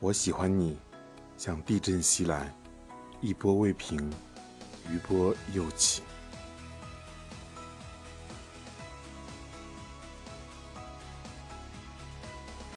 我喜欢你，像地震袭来，一波未平，余波又起。